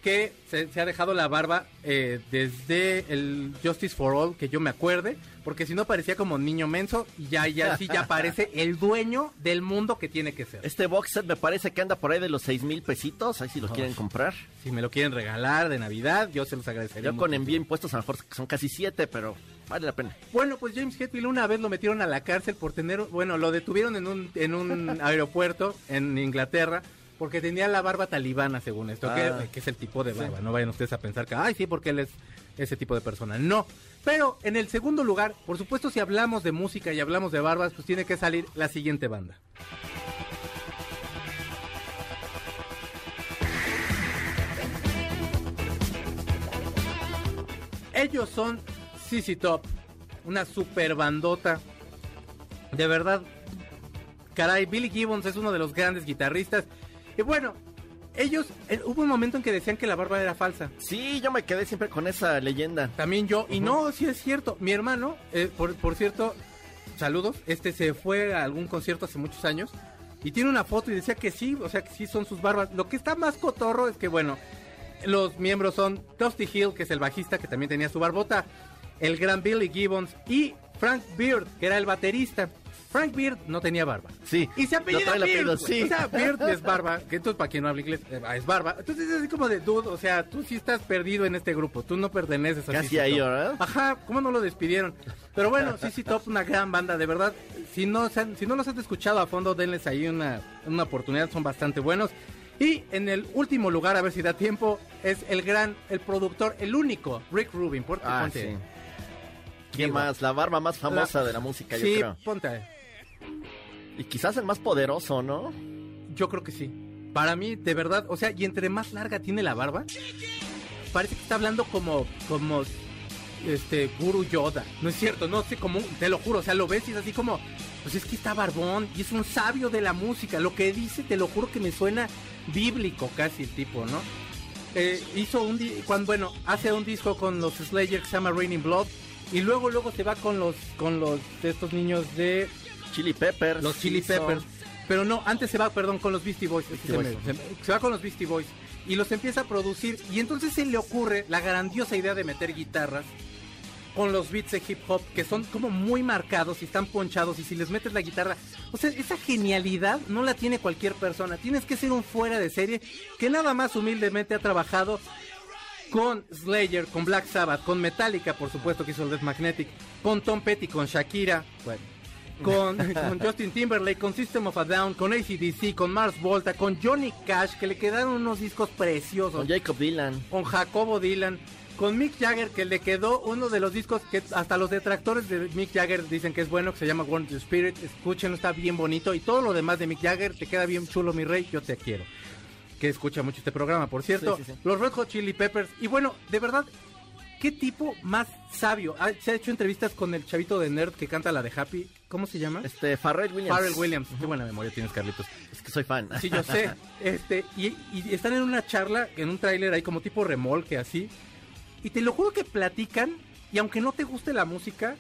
que se, se ha dejado la barba eh, desde el Justice for All, que yo me acuerde, porque si no parecía como niño menso, y ya, ya, sí, ya parece el dueño del mundo que tiene que ser. Este box set me parece que anda por ahí de los 6 mil pesitos, ahí si lo quieren comprar. Si me lo quieren regalar de Navidad, yo se los agradecería. Yo con envío impuestos a lo mejor son casi 7, pero vale la pena. Bueno, pues James Hetfield una vez lo metieron a la cárcel por tener, bueno, lo detuvieron en un, en un aeropuerto en Inglaterra porque tenía la barba talibana, según esto, que- Ah. que, es el tipo de barba. No vayan ustedes a pensar que, ay, sí, porque él es ese tipo de persona. No. Pero en el segundo lugar, por supuesto, si hablamos de música y hablamos de barbas, pues tiene que salir la siguiente banda. Ellos son CC Top, una super bandota. De verdad, caray, Billy Gibbons es uno de los grandes guitarristas. Y bueno, ellos, eh, hubo un momento en que decían que la barba era falsa. Sí, yo me quedé siempre con esa leyenda. También yo, y no, sí es cierto. Mi hermano, eh, por, por cierto, saludos, este se fue a algún concierto hace muchos años y tiene una foto y decía que sí, o sea que sí son sus barbas. Lo que está más cotorro es que, bueno, los miembros son Dusty Hill, que es el bajista que también tenía su barbota, el gran Billy Gibbons y Frank Beard, que era el baterista. Frank Beard no tenía barba. Sí, Y se apellida Beard. apellido, sí. O sea, Beard es barba. Que entonces, para quien no habla inglés, eh, es barba. Entonces es así como de dude. O sea, tú sí estás perdido en este grupo. Tú no perteneces a Casi ahí. ¿verdad? Ajá, ¿cómo no lo despidieron? Pero bueno, CC Top, una gran banda, de verdad. Si no, si no los has escuchado a fondo, denles ahí una, una oportunidad. Son bastante buenos. Y en el último lugar, a ver si da tiempo, es el gran, el productor, el único, Rick Rubin. Por, Ah, ponte. sí. ¿Quién Digo, más? La barba más famosa la- de la música, Sí, yo creo. ponte. Y quizás el más poderoso, ¿no? Yo creo que sí. Para mí, de verdad, o sea, y entre más larga tiene la barba, parece que está hablando como, como, este, Guru Yoda. No es cierto, no sé cómo, te lo juro, o sea, lo ves y es así como, pues es que está barbón y es un sabio de la música. Lo que dice, te lo juro que me suena bíblico casi el tipo, ¿no? Eh, hizo un, cuando, bueno, hace un disco con los Slayer que se llama Raining Blood y luego, luego se va con los, con los, de estos niños de Chili Peppers. los Chili hizo- Peppers. Pero no, antes se va, perdón, con los Beastie Boys. Beastie se, me- Boys. se me- se va con los Beastie Boys. Y los empieza a producir. Y entonces se le ocurre la grandiosa idea de meter guitarras con los beats de hip hop que son como muy marcados y están ponchados. Y si les metes la guitarra. O sea, esa genialidad no la tiene cualquier persona. Tienes que ser un fuera de serie que nada más humildemente ha trabajado con Slayer, con Black Sabbath, con Metallica, por supuesto, que hizo el Death Magnetic, con Tom Petty, con Shakira, bueno, con, con Justin Timberlake, con System of a Down, con ACDC, con Mars Volta, con Johnny Cash, que le quedaron unos discos preciosos, Con Jacob Dylan. con Jacobo Dylan, con Mick Jagger, que le quedó uno de los discos que hasta los detractores de Mick Jagger dicen que es bueno, que se llama Born to Spirit, escúchenlo, está bien bonito, y todo lo demás de Mick Jagger, te queda bien chulo, mi rey, yo te quiero que escucha mucho este programa, por cierto. Sí, sí, sí. Los Red Hot Chili Peppers. Y bueno, de verdad, qué tipo más sabio. Ah, se ha hecho entrevistas con el chavito de Nerd que canta la de Happy. ¿Cómo se llama? Este, Farrell Williams. Pharrell Williams. Qué buena memoria tienes, Carlitos. Es que soy fan. Sí, yo sé. Este, y, y están en una charla, en un tráiler ahí como tipo remolque así. Y te lo juro que platican, y aunque no te guste la música,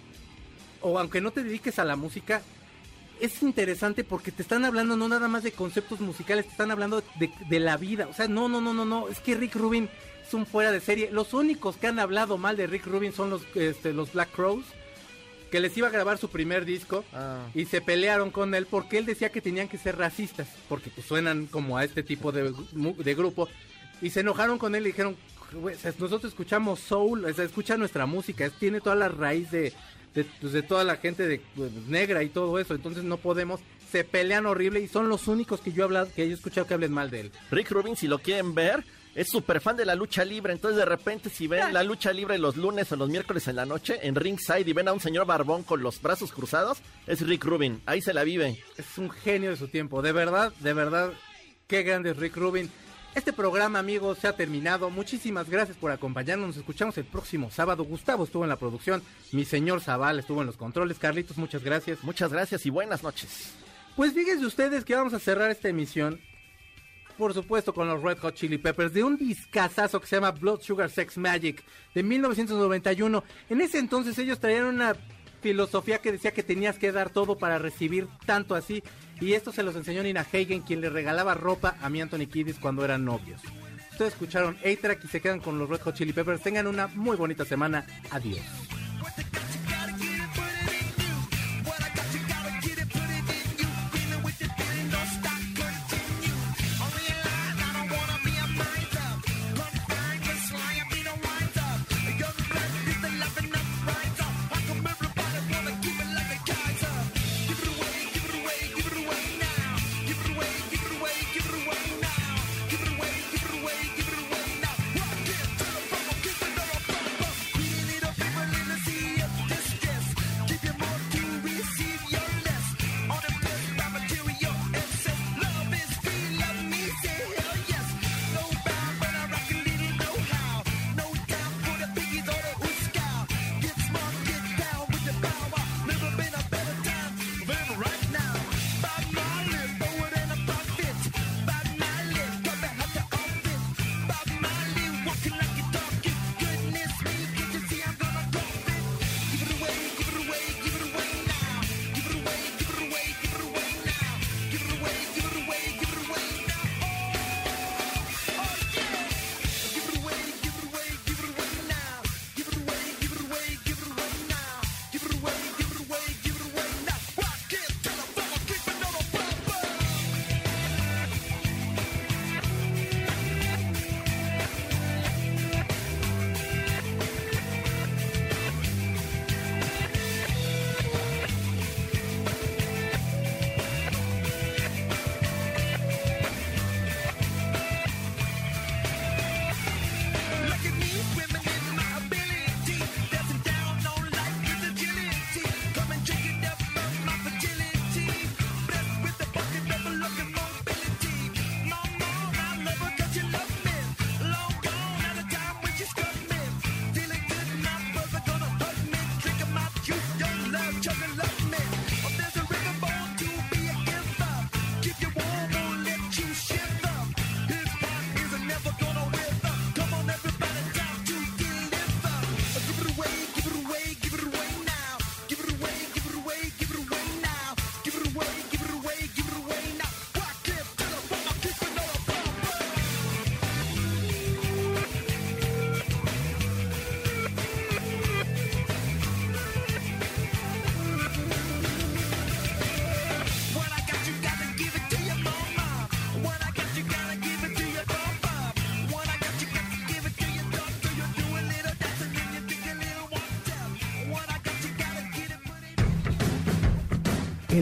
o aunque no te dediques a la música, es interesante porque te están hablando no nada más de conceptos musicales, te están hablando de, de la vida. O sea, no, no, no, no, no. Es que Rick Rubin es un fuera de serie. Los únicos que han hablado mal de Rick Rubin son los, este, los Black Crows, que les iba a grabar su primer disco Ah. y se pelearon con él porque él decía que tenían que ser racistas, porque pues suenan como a este tipo de, de grupo. Y se enojaron con él y dijeron, "Güey, o sea, nosotros escuchamos soul, o sea, escucha nuestra música, es- tiene toda la raíz de, de, pues, de toda la gente de, pues, negra y todo eso, entonces no podemos, se pelean horrible y son los únicos que yo he hablado, que yo he escuchado que hablen mal de él. Rick Rubin, si lo quieren ver, es súper fan de la lucha libre. Entonces, de repente, si ven la lucha libre los lunes o los miércoles en la noche en ringside y ven a un señor barbón con los brazos cruzados, es Rick Rubin. Ahí se la vive. Es un genio de su tiempo, de verdad, de verdad, qué grande es Rick Rubin. Este programa, amigos, se ha terminado. Muchísimas gracias por acompañarnos. Nos escuchamos el próximo sábado. Gustavo estuvo en la producción, mi señor Zaval estuvo en los controles. Carlitos, muchas gracias. Muchas gracias y buenas noches. Pues fíjense ustedes que vamos a cerrar esta emisión, por supuesto, con los Red Hot Chili Peppers, de un discazazo que se llama Blood Sugar Sex Magic, de 1991. En ese entonces ellos traían una filosofía que decía que tenías que dar todo para recibir tanto así, y esto se los enseñó Nina Hagen, quien le regalaba ropa a mi Anthony Kiddis cuando eran novios. Ustedes escucharon A-Track y se quedan con los Red Hot Chili Peppers. Tengan una muy bonita semana. Adiós.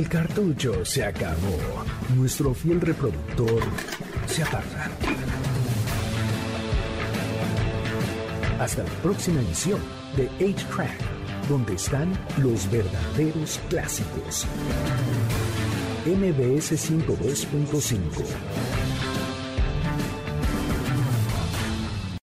El cartucho se acabó. Nuestro fiel reproductor se aparta. Hasta la próxima edición de 8-Track, donde están los verdaderos clásicos. MBS 102.5